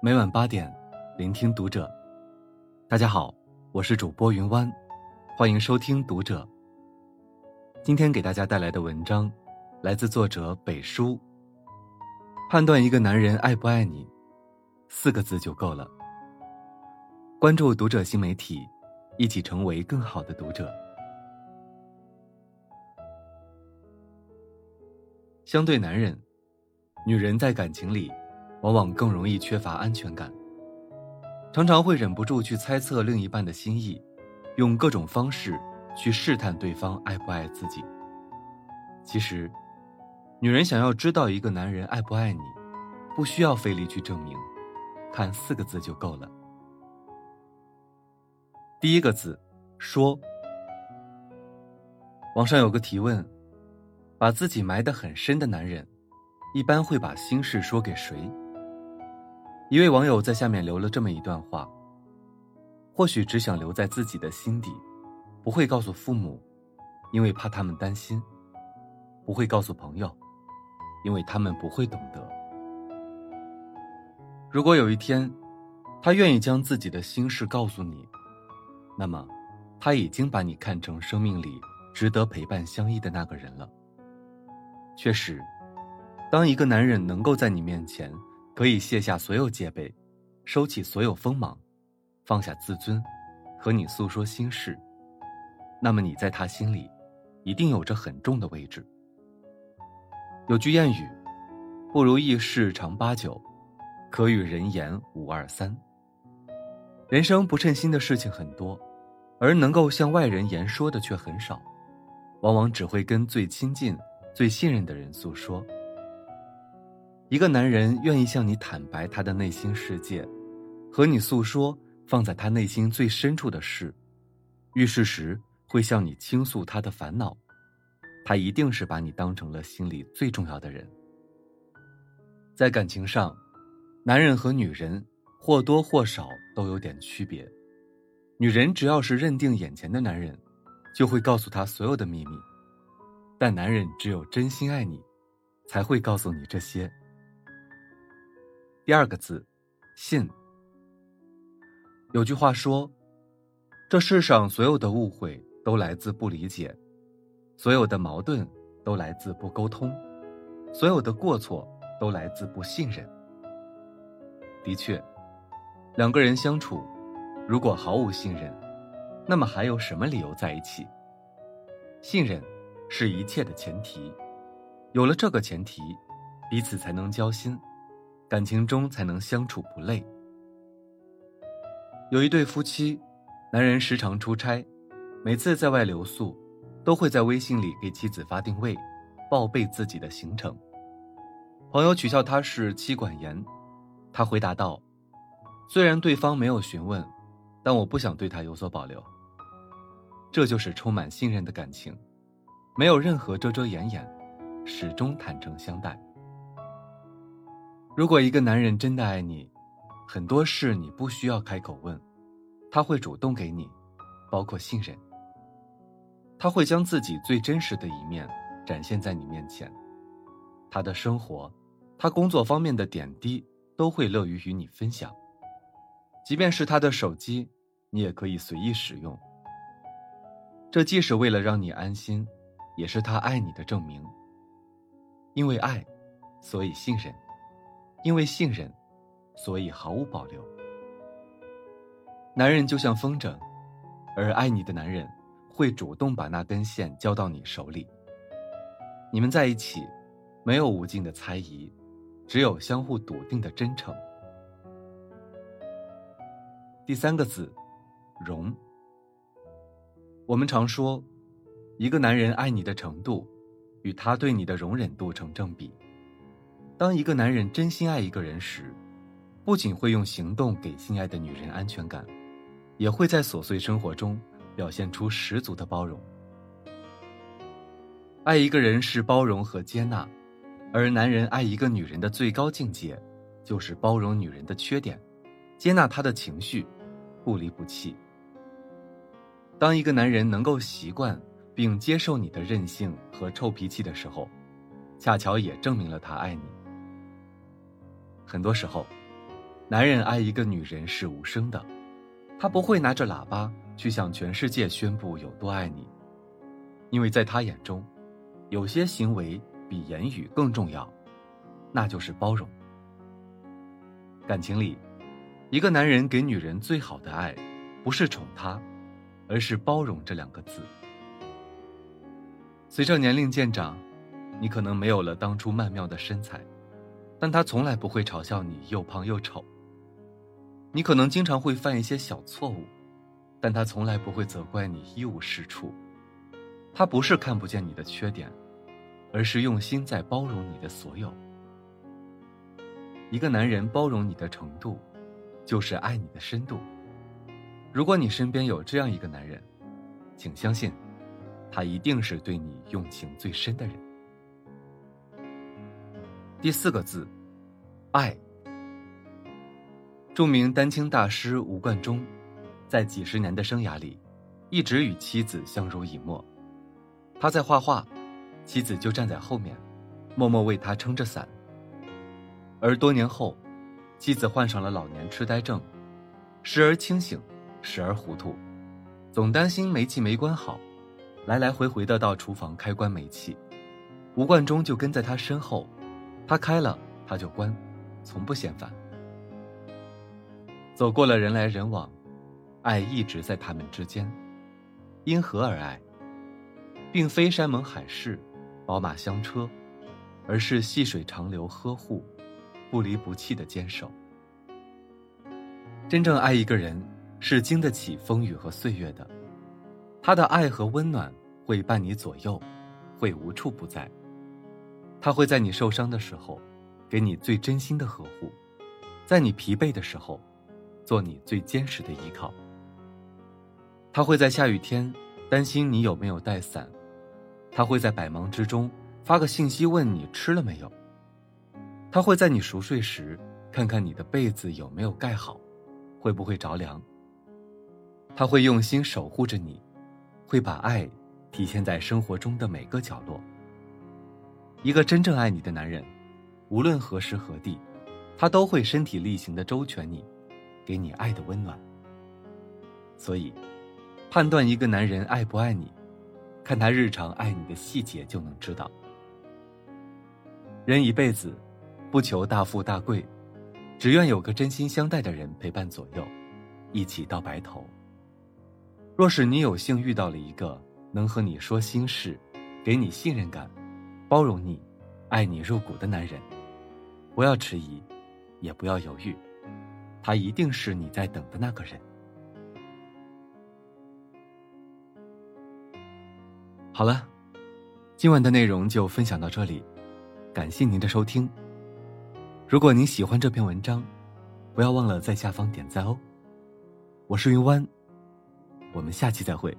每晚八点，聆听读者。大家好，我是主播云湾，欢迎收听读者。今天给大家带来的文章，来自作者北叔。判断一个男人爱不爱你，四个字就够了。关注读者新媒体，一起成为更好的读者。相对男人，女人在感情里。往往更容易缺乏安全感，常常会忍不住去猜测另一半的心意，用各种方式去试探对方爱不爱自己。其实，女人想要知道一个男人爱不爱你，不需要费力去证明，看四个字就够了。第一个字，说。网上有个提问：把自己埋得很深的男人，一般会把心事说给谁？一位网友在下面留了这么一段话：或许只想留在自己的心底，不会告诉父母，因为怕他们担心；不会告诉朋友，因为他们不会懂得。如果有一天，他愿意将自己的心事告诉你，那么，他已经把你看成生命里值得陪伴相依的那个人了。确实，当一个男人能够在你面前。可以卸下所有戒备，收起所有锋芒，放下自尊，和你诉说心事。那么你在他心里，一定有着很重的位置。有句谚语：“不如意事常八九，可与人言五二三。”人生不称心的事情很多，而能够向外人言说的却很少，往往只会跟最亲近、最信任的人诉说。一个男人愿意向你坦白他的内心世界，和你诉说放在他内心最深处的事，遇事时会向你倾诉他的烦恼，他一定是把你当成了心里最重要的人。在感情上，男人和女人或多或少都有点区别。女人只要是认定眼前的男人，就会告诉他所有的秘密，但男人只有真心爱你，才会告诉你这些。第二个字，信。有句话说：“这世上所有的误会都来自不理解，所有的矛盾都来自不沟通，所有的过错都来自不信任。”的确，两个人相处，如果毫无信任，那么还有什么理由在一起？信任是一切的前提，有了这个前提，彼此才能交心。感情中才能相处不累。有一对夫妻，男人时常出差，每次在外留宿，都会在微信里给妻子发定位，报备自己的行程。朋友取笑他是妻管严，他回答道：“虽然对方没有询问，但我不想对他有所保留。”这就是充满信任的感情，没有任何遮遮掩掩，始终坦诚相待。如果一个男人真的爱你，很多事你不需要开口问，他会主动给你，包括信任。他会将自己最真实的一面展现在你面前，他的生活，他工作方面的点滴都会乐于与你分享。即便是他的手机，你也可以随意使用。这既是为了让你安心，也是他爱你的证明。因为爱，所以信任。因为信任，所以毫无保留。男人就像风筝，而爱你的男人会主动把那根线交到你手里。你们在一起，没有无尽的猜疑，只有相互笃定的真诚。第三个字，容。我们常说，一个男人爱你的程度，与他对你的容忍度成正比。当一个男人真心爱一个人时，不仅会用行动给心爱的女人安全感，也会在琐碎生活中表现出十足的包容。爱一个人是包容和接纳，而男人爱一个女人的最高境界，就是包容女人的缺点，接纳她的情绪，不离不弃。当一个男人能够习惯并接受你的任性和臭脾气的时候，恰巧也证明了他爱你。很多时候，男人爱一个女人是无声的，他不会拿着喇叭去向全世界宣布有多爱你，因为在他眼中，有些行为比言语更重要，那就是包容。感情里，一个男人给女人最好的爱，不是宠她，而是包容这两个字。随着年龄渐长，你可能没有了当初曼妙的身材，但他从来不会嘲笑你又胖又丑。你可能经常会犯一些小错误，但他从来不会责怪你一无是处。他不是看不见你的缺点，而是用心在包容你的所有。一个男人包容你的程度，就是爱你的深度。如果你身边有这样一个男人，请相信，他一定是对你用情最深的人。第四个字，爱。著名丹青大师吴冠中，在几十年的生涯里，一直与妻子相濡以沫。他在画画，妻子就站在后面，默默为他撑着伞。而多年后，妻子患上了老年痴呆症，时而清醒，时而糊涂，总担心煤气没关好，来来回回的到厨房开关煤气。吴冠中就跟在他身后，他开了他就关，从不嫌烦。走过了人来人往，爱一直在他们之间。因何而爱？并非山盟海誓、宝马香车，而是细水长流、呵护、不离不弃的坚守。真正爱一个人，是经得起风雨和岁月的。他的爱和温暖会伴你左右，会无处不在。他会在你受伤的时候，给你最真心的呵护；在你疲惫的时候。做你最坚实的依靠。他会在下雨天担心你有没有带伞，他会在百忙之中发个信息问你吃了没有。他会在你熟睡时看看你的被子有没有盖好，会不会着凉。他会用心守护着你，会把爱体现在生活中的每个角落。一个真正爱你的男人，无论何时何地，他都会身体力行的周全你。给你爱的温暖。所以，判断一个男人爱不爱你，看他日常爱你的细节就能知道。人一辈子，不求大富大贵，只愿有个真心相待的人陪伴左右，一起到白头。若是你有幸遇到了一个能和你说心事、给你信任感、包容你、爱你入骨的男人，不要迟疑，也不要犹豫。他一定是你在等的那个人。好了，今晚的内容就分享到这里，感谢您的收听。如果您喜欢这篇文章，不要忘了在下方点赞哦。我是云湾，我们下期再会。